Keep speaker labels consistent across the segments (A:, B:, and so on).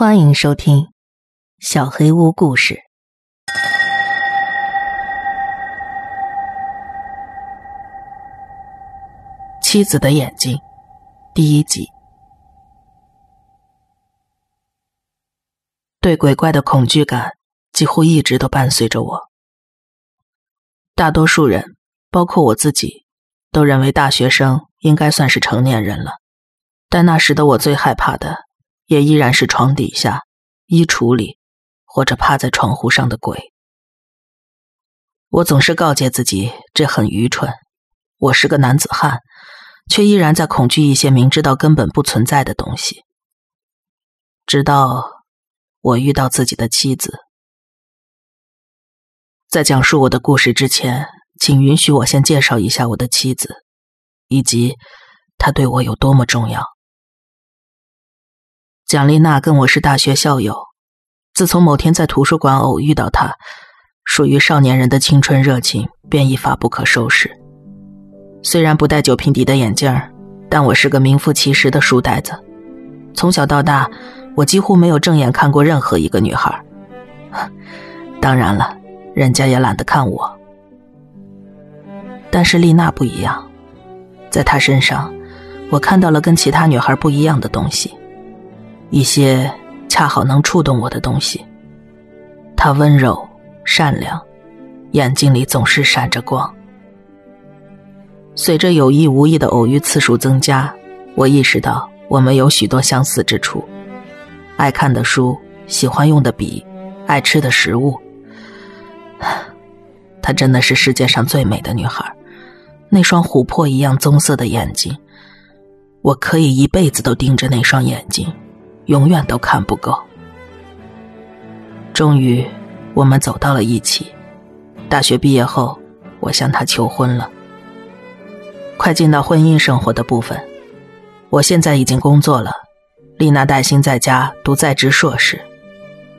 A: 欢迎收听《小黑屋故事》。妻子的眼睛，第一集。对鬼怪的恐惧感几乎一直都伴随着我。大多数人，包括我自己，都认为大学生应该算是成年人了，但那时的我最害怕的，也依然是床底下、衣橱里，或者趴在窗户上的鬼。我总是告诫自己，这很愚蠢。我是个男子汉，却依然在恐惧一些明知道根本不存在的东西。直到我遇到自己的妻子。在讲述我的故事之前，请允许我先介绍一下我的妻子，以及她对我有多么重要。蒋丽娜跟我是大学校友，自从某天在图书馆偶遇到她，属于少年人的青春热情便一发不可收拾。虽然不戴酒瓶底的眼镜但我是个名副其实的书呆子。从小到大，我几乎没有正眼看过任何一个女孩。当然了。人家也懒得看我，但是丽娜不一样，在她身上，我看到了跟其他女孩不一样的东西，一些恰好能触动我的东西。她温柔、善良，眼睛里总是闪着光。随着有意无意的偶遇次数增加，我意识到我们有许多相似之处：爱看的书，喜欢用的笔，爱吃的食物。她真的是世界上最美的女孩，那双琥珀一样棕色的眼睛，我可以一辈子都盯着那双眼睛，永远都看不够。终于，我们走到了一起。大学毕业后，我向她求婚了。快进到婚姻生活的部分，我现在已经工作了，丽娜带薪在家读在职硕士，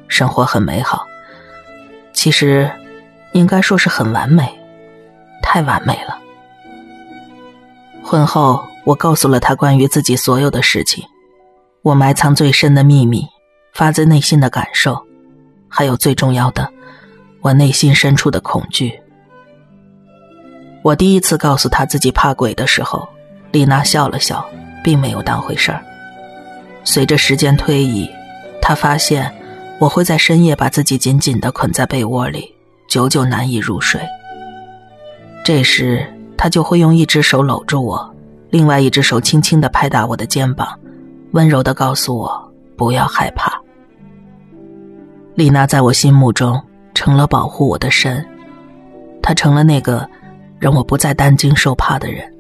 A: 生活很美好。其实。应该说是很完美，太完美了。婚后，我告诉了他关于自己所有的事情，我埋藏最深的秘密，发自内心的感受，还有最重要的，我内心深处的恐惧。我第一次告诉他自己怕鬼的时候，丽娜笑了笑，并没有当回事儿。随着时间推移，她发现我会在深夜把自己紧紧的捆在被窝里。久久难以入睡。这时，他就会用一只手搂住我，另外一只手轻轻的拍打我的肩膀，温柔的告诉我不要害怕。丽娜在我心目中成了保护我的神，她成了那个让我不再担惊受怕的人。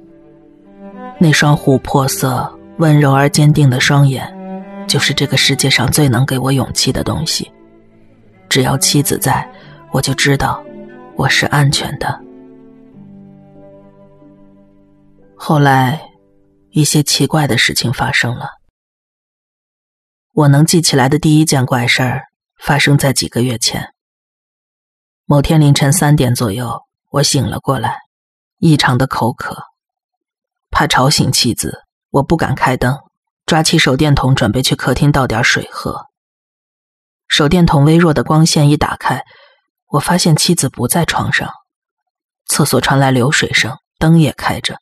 A: 那双琥珀色、温柔而坚定的双眼，就是这个世界上最能给我勇气的东西。只要妻子在。我就知道我是安全的。后来，一些奇怪的事情发生了。我能记起来的第一件怪事儿，发生在几个月前。某天凌晨三点左右，我醒了过来，异常的口渴，怕吵醒妻子，我不敢开灯，抓起手电筒准备去客厅倒点水喝。手电筒微弱的光线一打开。我发现妻子不在床上，厕所传来流水声，灯也开着，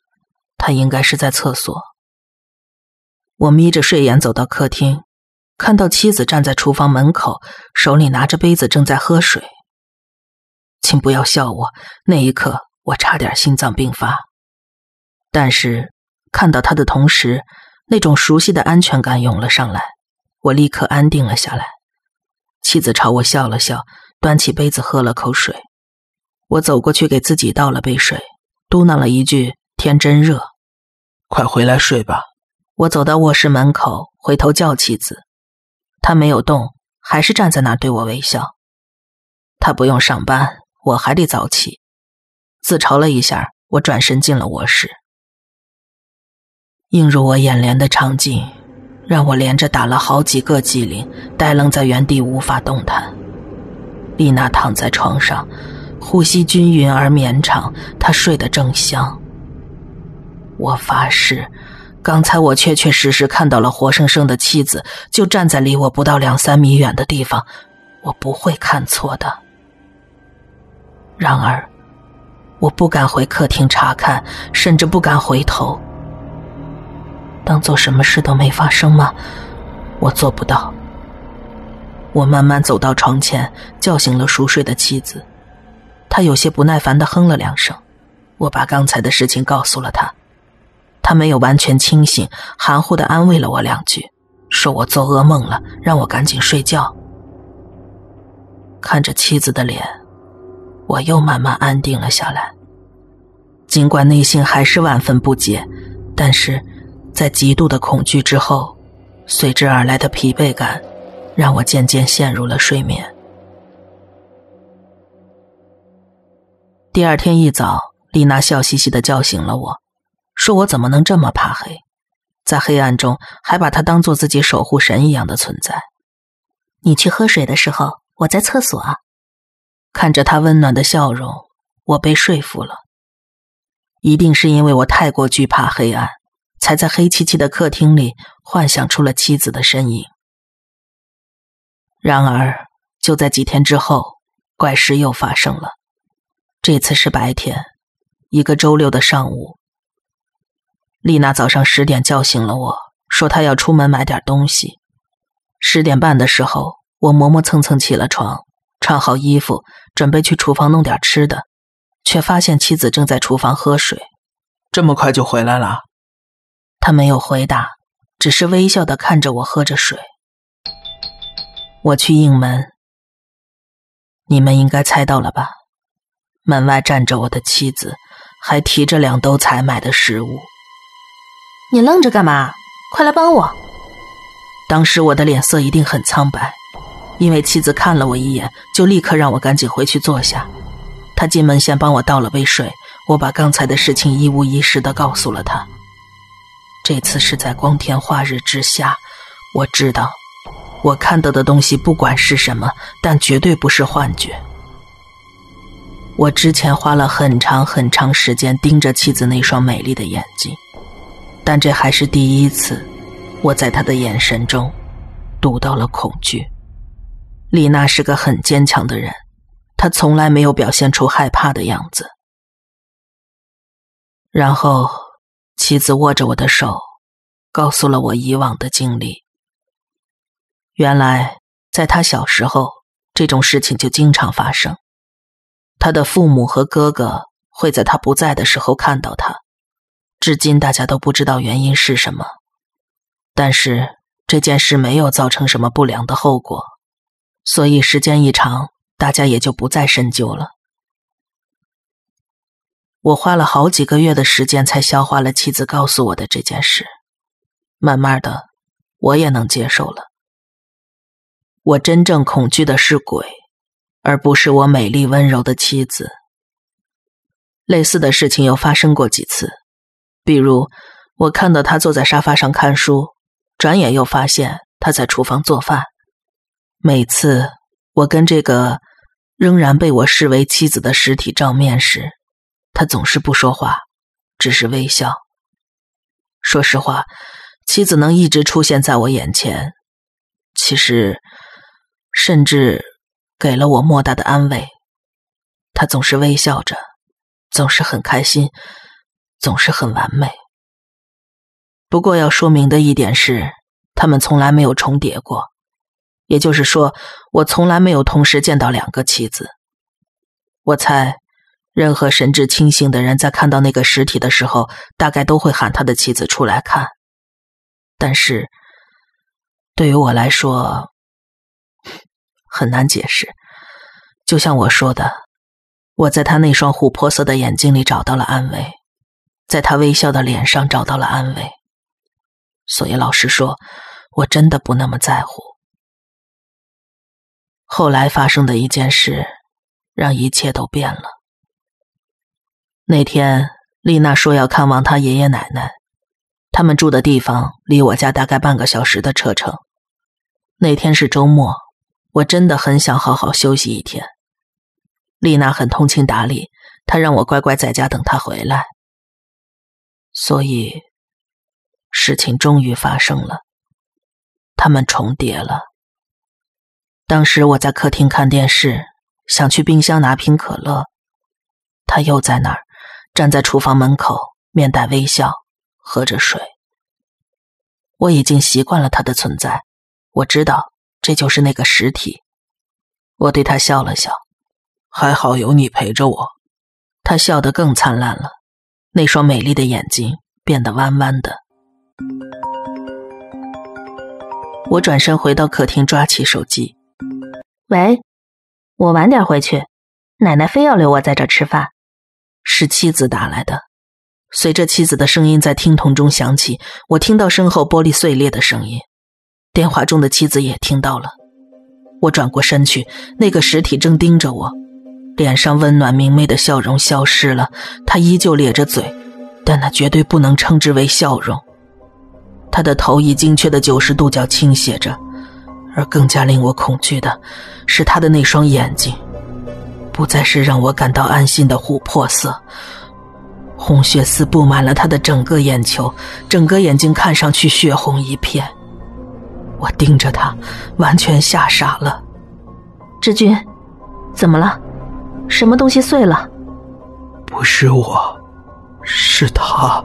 A: 她应该是在厕所。我眯着睡眼走到客厅，看到妻子站在厨房门口，手里拿着杯子正在喝水。请不要笑我，那一刻我差点心脏病发。但是看到他的同时，那种熟悉的安全感涌了上来，我立刻安定了下来。妻子朝我笑了笑。端起杯子喝了口水，我走过去给自己倒了杯水，嘟囔了一句：“天真热，
B: 快回来睡吧。”
A: 我走到卧室门口，回头叫妻子，他没有动，还是站在那儿对我微笑。他不用上班，我还得早起。自嘲了一下，我转身进了卧室。映入我眼帘的场景，让我连着打了好几个激灵，呆愣在原地无法动弹。丽娜躺在床上，呼吸均匀而绵长，她睡得正香。我发誓，刚才我确确实实看到了活生生的妻子，就站在离我不到两三米远的地方，我不会看错的。然而，我不敢回客厅查看，甚至不敢回头，当做什么事都没发生吗？我做不到。我慢慢走到床前，叫醒了熟睡的妻子。她有些不耐烦的哼了两声。我把刚才的事情告诉了她。他没有完全清醒，含糊的安慰了我两句，说我做噩梦了，让我赶紧睡觉。看着妻子的脸，我又慢慢安定了下来。尽管内心还是万分不解，但是在极度的恐惧之后，随之而来的疲惫感，让我渐渐陷入了睡眠。第二天一早，丽娜笑嘻嘻的叫醒了我。说我怎么能这么怕黑，在黑暗中还把他当做自己守护神一样的存在。
C: 你去喝水的时候，我在厕所。
A: 看着他温暖的笑容，我被说服了。一定是因为我太过惧怕黑暗，才在黑漆漆的客厅里幻想出了妻子的身影。然而，就在几天之后，怪事又发生了。这次是白天，一个周六的上午。丽娜早上十点叫醒了我，说她要出门买点东西。十点半的时候，我磨磨蹭蹭起了床，穿好衣服，准备去厨房弄点吃的，却发现妻子正在厨房喝水。
B: 这么快就回来了？
A: 他没有回答，只是微笑的看着我喝着水。我去应门，你们应该猜到了吧？门外站着我的妻子，还提着两兜才买的食物。
C: 你愣着干嘛？快来帮我！
A: 当时我的脸色一定很苍白，因为妻子看了我一眼，就立刻让我赶紧回去坐下。他进门先帮我倒了杯水，我把刚才的事情一五一十的告诉了他。这次是在光天化日之下，我知道，我看到的东西不管是什么，但绝对不是幻觉。我之前花了很长很长时间盯着妻子那双美丽的眼睛。但这还是第一次，我在他的眼神中读到了恐惧。丽娜是个很坚强的人，她从来没有表现出害怕的样子。然后，妻子握着我的手，告诉了我以往的经历。原来，在他小时候，这种事情就经常发生。他的父母和哥哥会在他不在的时候看到他。至今大家都不知道原因是什么，但是这件事没有造成什么不良的后果，所以时间一长，大家也就不再深究了。我花了好几个月的时间才消化了妻子告诉我的这件事，慢慢的，我也能接受了。我真正恐惧的是鬼，而不是我美丽温柔的妻子。类似的事情又发生过几次。比如，我看到他坐在沙发上看书，转眼又发现他在厨房做饭。每次我跟这个仍然被我视为妻子的尸体照面时，他总是不说话，只是微笑。说实话，妻子能一直出现在我眼前，其实甚至给了我莫大的安慰。他总是微笑着，总是很开心。总是很完美。不过要说明的一点是，他们从来没有重叠过，也就是说，我从来没有同时见到两个妻子。我猜，任何神志清醒的人在看到那个尸体的时候，大概都会喊他的妻子出来看。但是，对于我来说，很难解释。就像我说的，我在他那双琥珀色的眼睛里找到了安慰。在他微笑的脸上找到了安慰，所以老实说，我真的不那么在乎。后来发生的一件事，让一切都变了。那天，丽娜说要看望她爷爷奶奶，他们住的地方离我家大概半个小时的车程。那天是周末，我真的很想好好休息一天。丽娜很通情达理，她让我乖乖在家等她回来。所以，事情终于发生了，他们重叠了。当时我在客厅看电视，想去冰箱拿瓶可乐，他又在那儿，站在厨房门口，面带微笑，喝着水。我已经习惯了他的存在，我知道这就是那个实体。我对他笑了笑，
B: 还好有你陪着我。
A: 他笑得更灿烂了，那双美丽的眼睛变得弯弯的。我转身回到客厅，抓起手机：“
C: 喂，我晚点回去，奶奶非要留我在这吃饭。”
A: 是妻子打来的。随着妻子的声音在听筒中响起，我听到身后玻璃碎裂的声音。电话中的妻子也听到了。我转过身去，那个实体正盯着我，脸上温暖明媚的笑容消失了。他依旧咧着嘴，但那绝对不能称之为笑容。他的头以精确的九十度角倾斜着，而更加令我恐惧的是他的那双眼睛，不再是让我感到安心的琥珀色。红血丝布满了他的整个眼球，整个眼睛看上去血红一片。我盯着他，完全吓傻了。
C: 志军，怎么了？什么东西碎了？
B: 不是我，是他。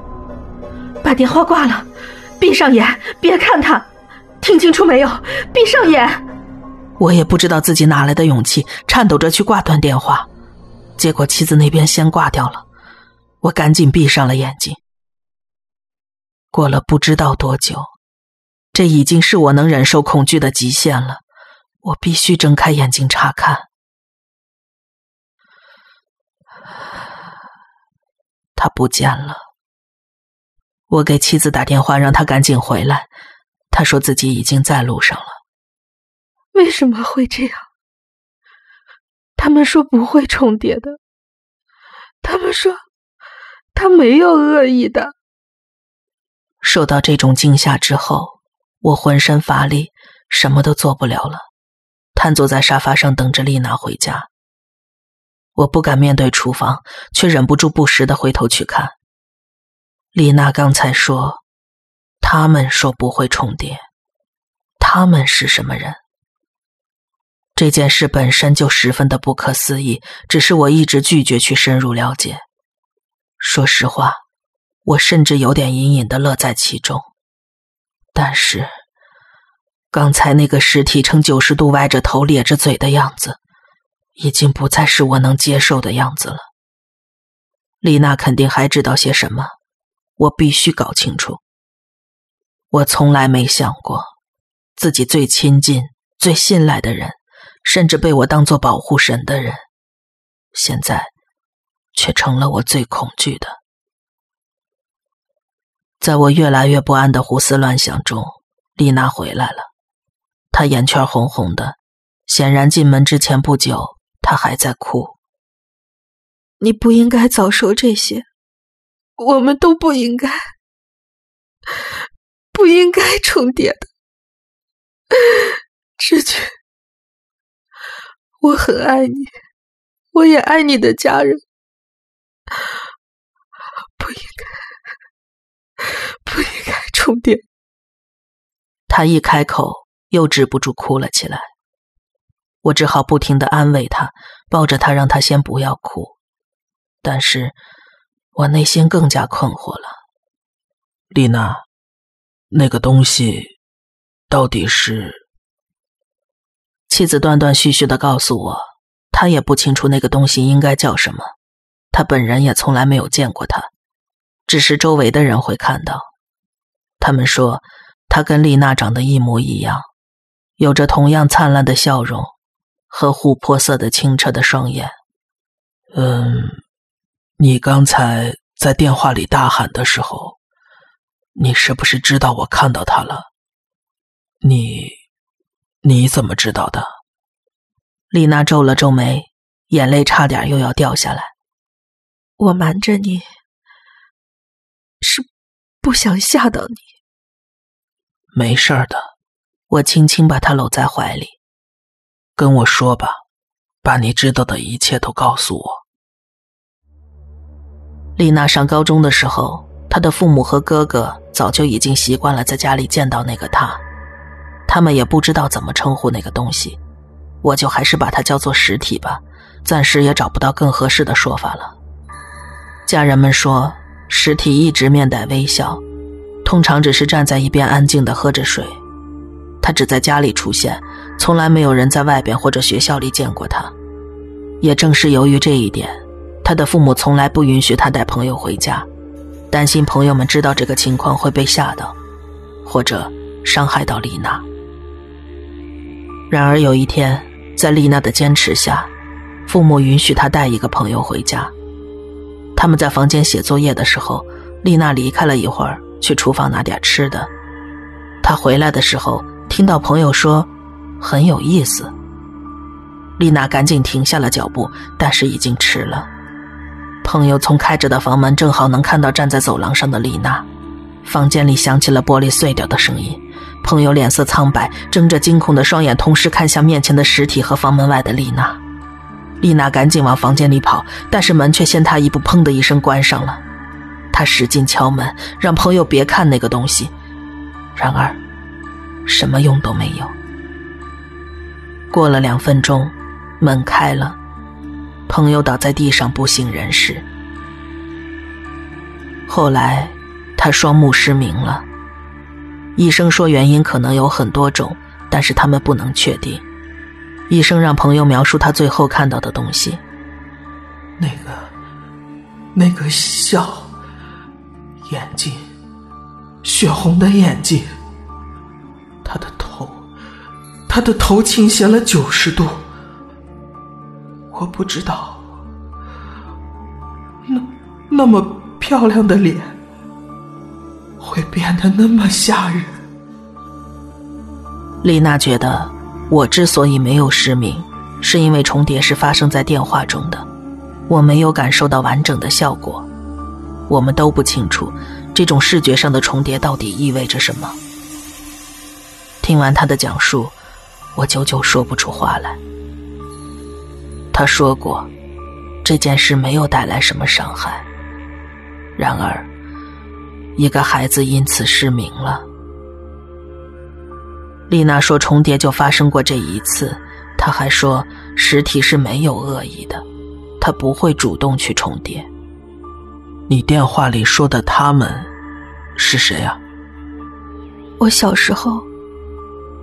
C: 把电话挂了，闭上眼，别看他。听清楚没有？闭上眼。
A: 我也不知道自己哪来的勇气，颤抖着去挂断电话，结果妻子那边先挂掉了。我赶紧闭上了眼睛。过了不知道多久，这已经是我能忍受恐惧的极限了。我必须睁开眼睛查看。他不见了。我给妻子打电话，让他赶紧回来。他说自己已经在路上了。
C: 为什么会这样？他们说不会重叠的。他们说。他没有恶意的。
A: 受到这种惊吓之后，我浑身乏力，什么都做不了了，瘫坐在沙发上等着丽娜回家。我不敢面对厨房，却忍不住不时的回头去看。丽娜刚才说，他们说不会重叠，他们是什么人？这件事本身就十分的不可思议，只是我一直拒绝去深入了解。说实话，我甚至有点隐隐的乐在其中。但是，刚才那个尸体呈九十度歪着头、咧着嘴的样子，已经不再是我能接受的样子了。丽娜肯定还知道些什么，我必须搞清楚。我从来没想过，自己最亲近、最信赖的人，甚至被我当做保护神的人，现在。却成了我最恐惧的。在我越来越不安的胡思乱想中，丽娜回来了。她眼圈红红的，显然进门之前不久，他还在哭。
C: 你不应该早说这些，我们都不应该，不应该重叠的。志军，我很爱你，我也爱你的家人。不应该，不应该重叠。
A: 他一开口，又止不住哭了起来。我只好不停的安慰她，抱着她，让她先不要哭。但是我内心更加困惑了。
B: 丽娜，那个东西到底是？
A: 妻子断断续续的告诉我，她也不清楚那个东西应该叫什么。她本人也从来没有见过它，只是周围的人会看到。他们说她跟丽娜长得一模一样，有着同样灿烂的笑容和琥珀色的清澈的双眼。
B: 嗯，你刚才在电话里大喊的时候，你是不是知道我看到他了？你你怎么知道的？
A: 丽娜皱了皱眉，眼泪差点又要掉下来。
C: 我瞒着你，是不想吓到你。
B: 没事的，
A: 我轻轻把他搂在怀里，
B: 跟我说吧，把你知道的一切都告诉我。
A: 丽娜上高中的时候，她的父母和哥哥早就已经习惯了在家里见到那个他，他们也不知道怎么称呼那个东西，我就还是把它叫做实体吧，暂时也找不到更合适的说法了。家人们说，实体一直面带微笑，通常只是站在一边安静的喝着水，他只在家里出现，从来没有人在外边或者学校里见过他。也正是由于这一点，他的父母从来不允许他带朋友回家。担心朋友们知道这个情况会被吓到，或者伤害到丽娜。然而有一天，在丽娜的坚持下，父母允许她带一个朋友回家。他们在房间写作业的时候，丽娜离开了一会儿，去厨房拿点吃的。她回来的时候，听到朋友说很有意思。丽娜赶紧停下了脚步，但是已经迟了。朋友从开着的房门正好能看到站在走廊上的丽娜，房间里响起了玻璃碎掉的声音。朋友脸色苍白，睁着惊恐的双眼，同时看向面前的实体和房门外的丽娜。丽娜赶紧往房间里跑，但是门却先她一步，砰的一声关上了。她使劲敲门，让朋友别看那个东西。然而，什么用都没有。过了两分钟，门开了。朋友倒在地上不省人事。后来，他双目失明了。医生说原因可能有很多种，但是他们不能确定。医生让朋友描述他最后看到的东西。
B: 那个，那个笑，眼睛，血红的眼睛。他的头倾斜了九十度。我不知道，那那么漂亮的脸会变得那么吓人。
A: 丽娜觉得，我之所以没有失明，是因为重叠是发生在电话中的，我没有感受到完整的效果。我们都不清楚，这种视觉上的重叠到底意味着什么。听完他的讲述，我久久说不出话来。他说过，这件事没有带来什么伤害。然而，一个孩子因此失明了。丽娜说，重叠就发生过这一次。她还说，实体是没有恶意的，他不会主动去重叠。
B: 你电话里说的他们是谁啊？
C: 我小时候，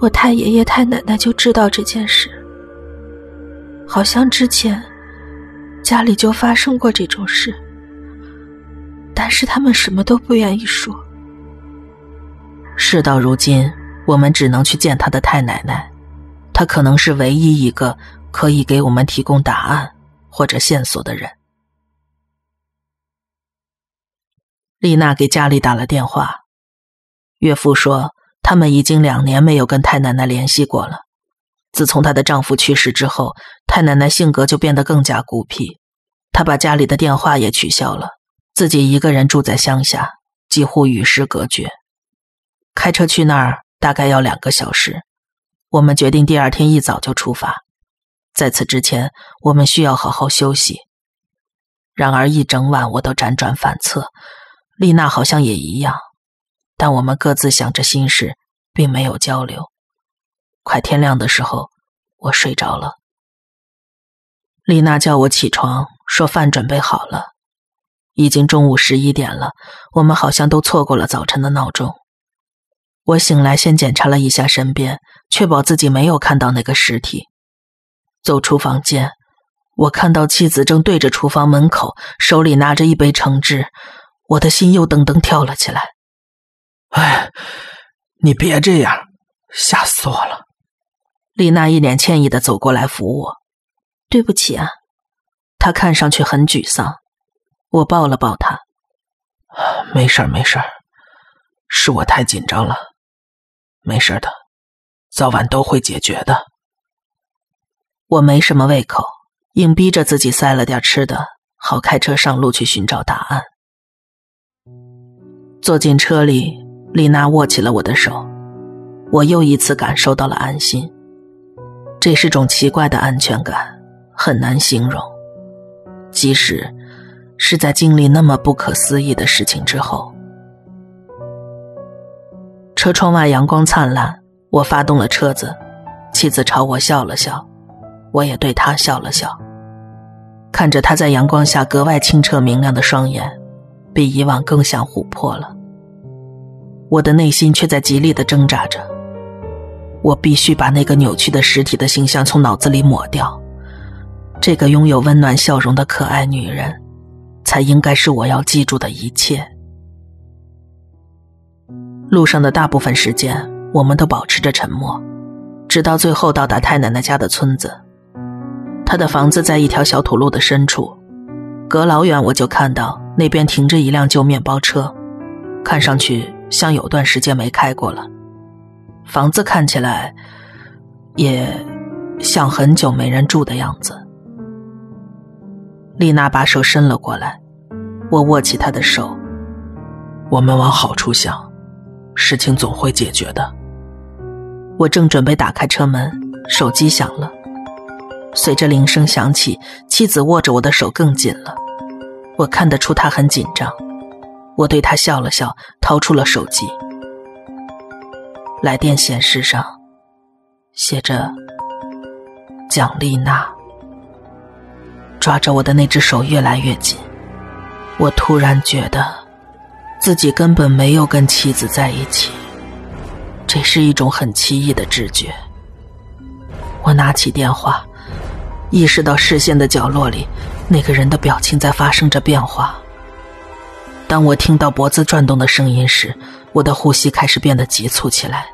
C: 我太爷爷太奶奶就知道这件事。好像之前家里就发生过这种事，但是他们什么都不愿意说。
A: 事到如今，我们只能去见他的太奶奶，她可能是唯一一个可以给我们提供答案或者线索的人。丽娜给家里打了电话，岳父说他们已经两年没有跟太奶奶联系过了。自从她的丈夫去世之后，太奶奶性格就变得更加孤僻。她把家里的电话也取消了，自己一个人住在乡下，几乎与世隔绝。开车去那儿大概要两个小时。我们决定第二天一早就出发。在此之前，我们需要好好休息。然而一整晚我都辗转反侧，丽娜好像也一样，但我们各自想着心事，并没有交流。快天亮的时候，我睡着了。丽娜叫我起床，说饭准备好了。已经中午十一点了，我们好像都错过了早晨的闹钟。我醒来，先检查了一下身边，确保自己没有看到那个尸体。走出房间，我看到妻子正对着厨房门口，手里拿着一杯橙汁，我的心又噔噔跳了起来。
B: 哎，你别这样，吓死我了！
A: 丽娜一脸歉意的走过来扶我，对不起啊。她看上去很沮丧，我抱了抱她，
B: 没事儿没事儿，是我太紧张了，没事的，早晚都会解决的。
A: 我没什么胃口，硬逼着自己塞了点吃的，好开车上路去寻找答案。坐进车里，丽娜握起了我的手，我又一次感受到了安心。这是种奇怪的安全感，很难形容。即使是在经历那么不可思议的事情之后，车窗外阳光灿烂，我发动了车子，妻子朝我笑了笑，我也对她笑了笑。看着她在阳光下格外清澈明亮的双眼，比以往更像琥珀了。我的内心却在极力的挣扎着，我必须把那个扭曲的实体的形象从脑子里抹掉。这个拥有温暖笑容的可爱女人，才应该是我要记住的一切。路上的大部分时间，我们都保持着沉默，直到最后到达太奶奶家的村子。她的房子在一条小土路的深处，隔老远我就看到那边停着一辆旧面包车，看上去像有段时间没开过了。房子看起来，也像很久没人住的样子。丽娜把手伸了过来，我握起她的手。
B: 我们往好处想，事情总会解决的。
A: 我正准备打开车门，手机响了。随着铃声响起，妻子握着我的手更紧了。我看得出她很紧张。我对他笑了笑，掏出了手机。来电显示上写着“蒋丽娜”。抓着我的那只手越来越紧，我突然觉得自己根本没有跟妻子在一起，这是一种很奇异的直觉。我拿起电话，意识到视线的角落里那个人的表情在发生着变化。当我听到脖子转动的声音时，我的呼吸开始变得急促起来。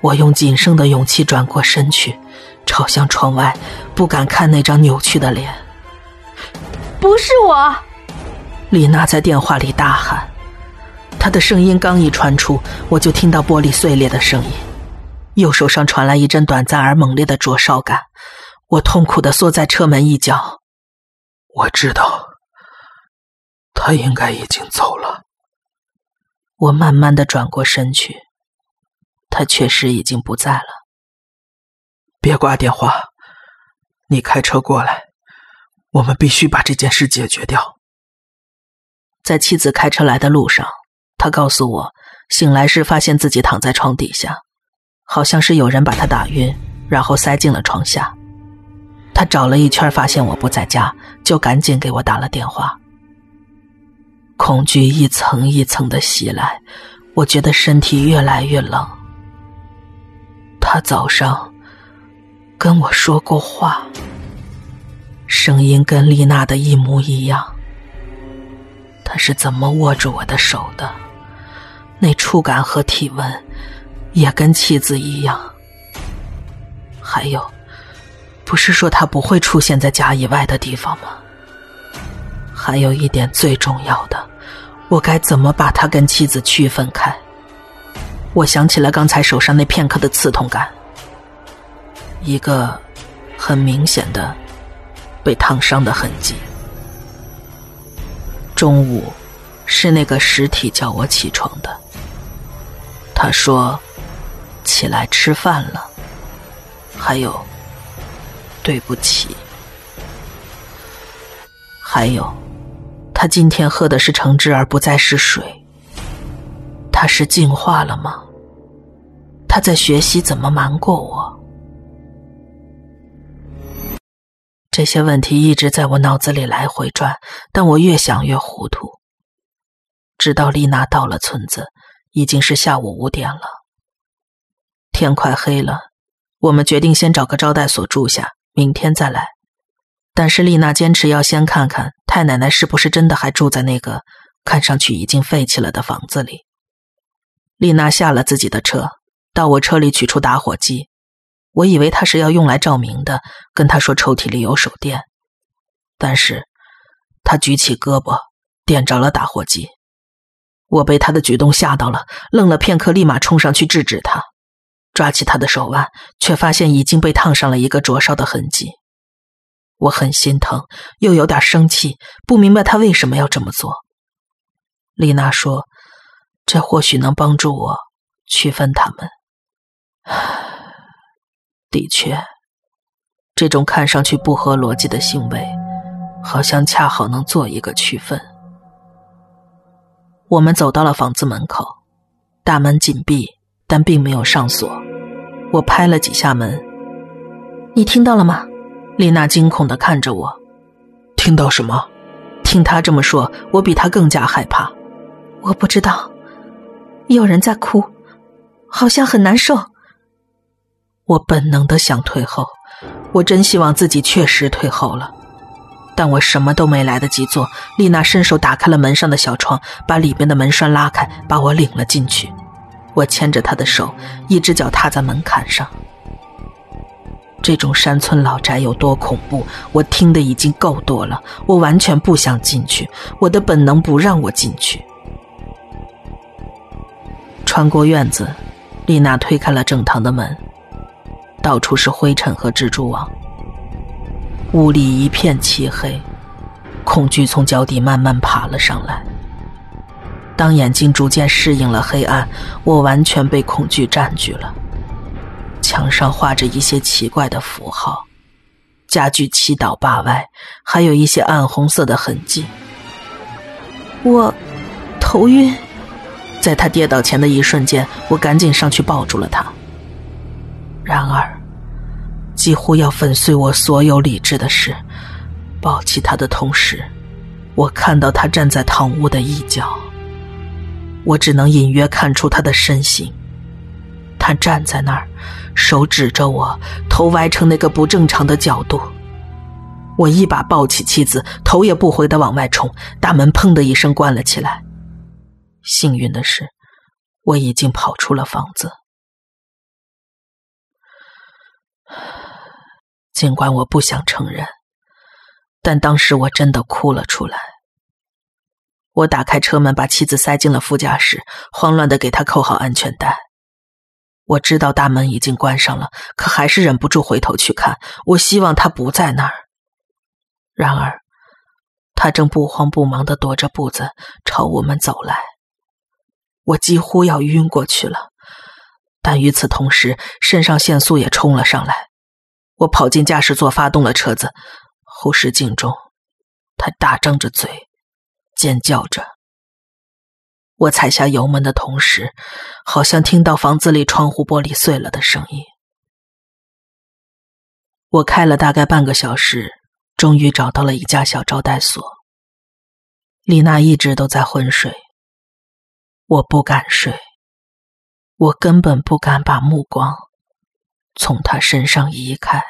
A: 我用仅剩的勇气转过身去。朝向窗外，不敢看那张扭曲的脸。
C: 不是我，
A: 李娜在电话里大喊。她的声音刚一传出，我就听到玻璃碎裂的声音，右手上传来一阵短暂而猛烈的灼烧感。我痛苦的缩在车门一角。
B: 我知道，他应该已经走了。
A: 我慢慢的转过身去，他确实已经不在了。
B: 别挂电话，你开车过来，我们必须把这件事解决掉。
A: 在妻子开车来的路上，他告诉我，醒来时发现自己躺在床底下，好像是有人把他打晕，然后塞进了床下。他找了一圈，发现我不在家，就赶紧给我打了电话。恐惧一层一层的袭来，我觉得身体越来越冷。他早上。跟我说过话，声音跟丽娜的一模一样。他是怎么握住我的手的？那触感和体温也跟妻子一样。还有，不是说他不会出现在家以外的地方吗？还有一点最重要的，我该怎么把他跟妻子区分开？我想起了刚才手上那片刻的刺痛感。一个很明显的被烫伤的痕迹。中午是那个尸体叫我起床的。他说：“起来吃饭了。”还有，对不起。还有，他今天喝的是橙汁而不再是水。他是进化了吗？他在学习怎么瞒过我？这些问题一直在我脑子里来回转，但我越想越糊涂。直到丽娜到了村子，已经是下午五点了。天快黑了，我们决定先找个招待所住下，明天再来。但是丽娜坚持要先看看太奶奶是不是真的还住在那个看上去已经废弃了的房子里。丽娜下了自己的车，到我车里取出打火机。我以为他是要用来照明的，跟他说抽屉里有手电，但是，他举起胳膊点着了打火机。我被他的举动吓到了，愣了片刻，立马冲上去制止他，抓起他的手腕，却发现已经被烫上了一个灼烧的痕迹。我很心疼，又有点生气，不明白他为什么要这么做。丽娜说：“这或许能帮助我区分他们。”的确，这种看上去不合逻辑的行为，好像恰好能做一个区分。我们走到了房子门口，大门紧闭，但并没有上锁。我拍了几下门，你听到了吗？丽娜惊恐的看着我。
B: 听到什么？
A: 听她这么说，我比她更加害怕。
C: 我不知道，有人在哭，好像很难受。
A: 我本能的想退后，我真希望自己确实退后了。但我什么都没来得及做，丽娜伸手打开了门上的小窗，把里边的门栓拉开，把我领了进去。我牵着她的手，一只脚踏在门槛上。这种山村老宅有多恐怖，我听得已经够多了。我完全不想进去，我的本能不让我进去。穿过院子，丽娜推开了正堂的门，到处是灰尘和蜘蛛网。屋里一片漆黑，恐惧从脚底慢慢爬了上来。当眼睛逐渐适应了黑暗，我完全被恐惧占据了。墙上画着一些奇怪的符号，家具七倒八歪，还有一些暗红色的痕迹。
C: 我头晕，
A: 在他跌倒前的一瞬间，我赶紧上去抱住了他。然而。几乎要粉碎我所有理智的是。抱起他的同时，我看到他站在堂屋的一角。我只能隐约看出他的身形。他站在那儿，手指着我，头歪成那个不正常的角度。我一把抱起妻子，头也不回的往外冲。大门砰的一声关了起来。幸运的是，我已经跑出了房子。尽管我不想承认，但当时我真的哭了出来。我打开车门，把妻子塞进了副驾驶，慌乱的给她扣好安全带。我知道大门已经关上了，可还是忍不住回头去看。我希望他不在那儿。然而，他正不慌不忙的踱着步子朝我们走来。我几乎要晕过去了，但与此同时，肾上腺素也冲了上来。我跑进驾驶座，发动了车子。后视镜中，他大张着嘴，尖叫着。我踩下油门的同时，好像听到房子里窗户玻璃碎了的声音。我开了大概半个小时，终于找到了一家小招待所。丽娜一直都在昏睡，我不敢睡，我根本不敢把目光。从她身上移开。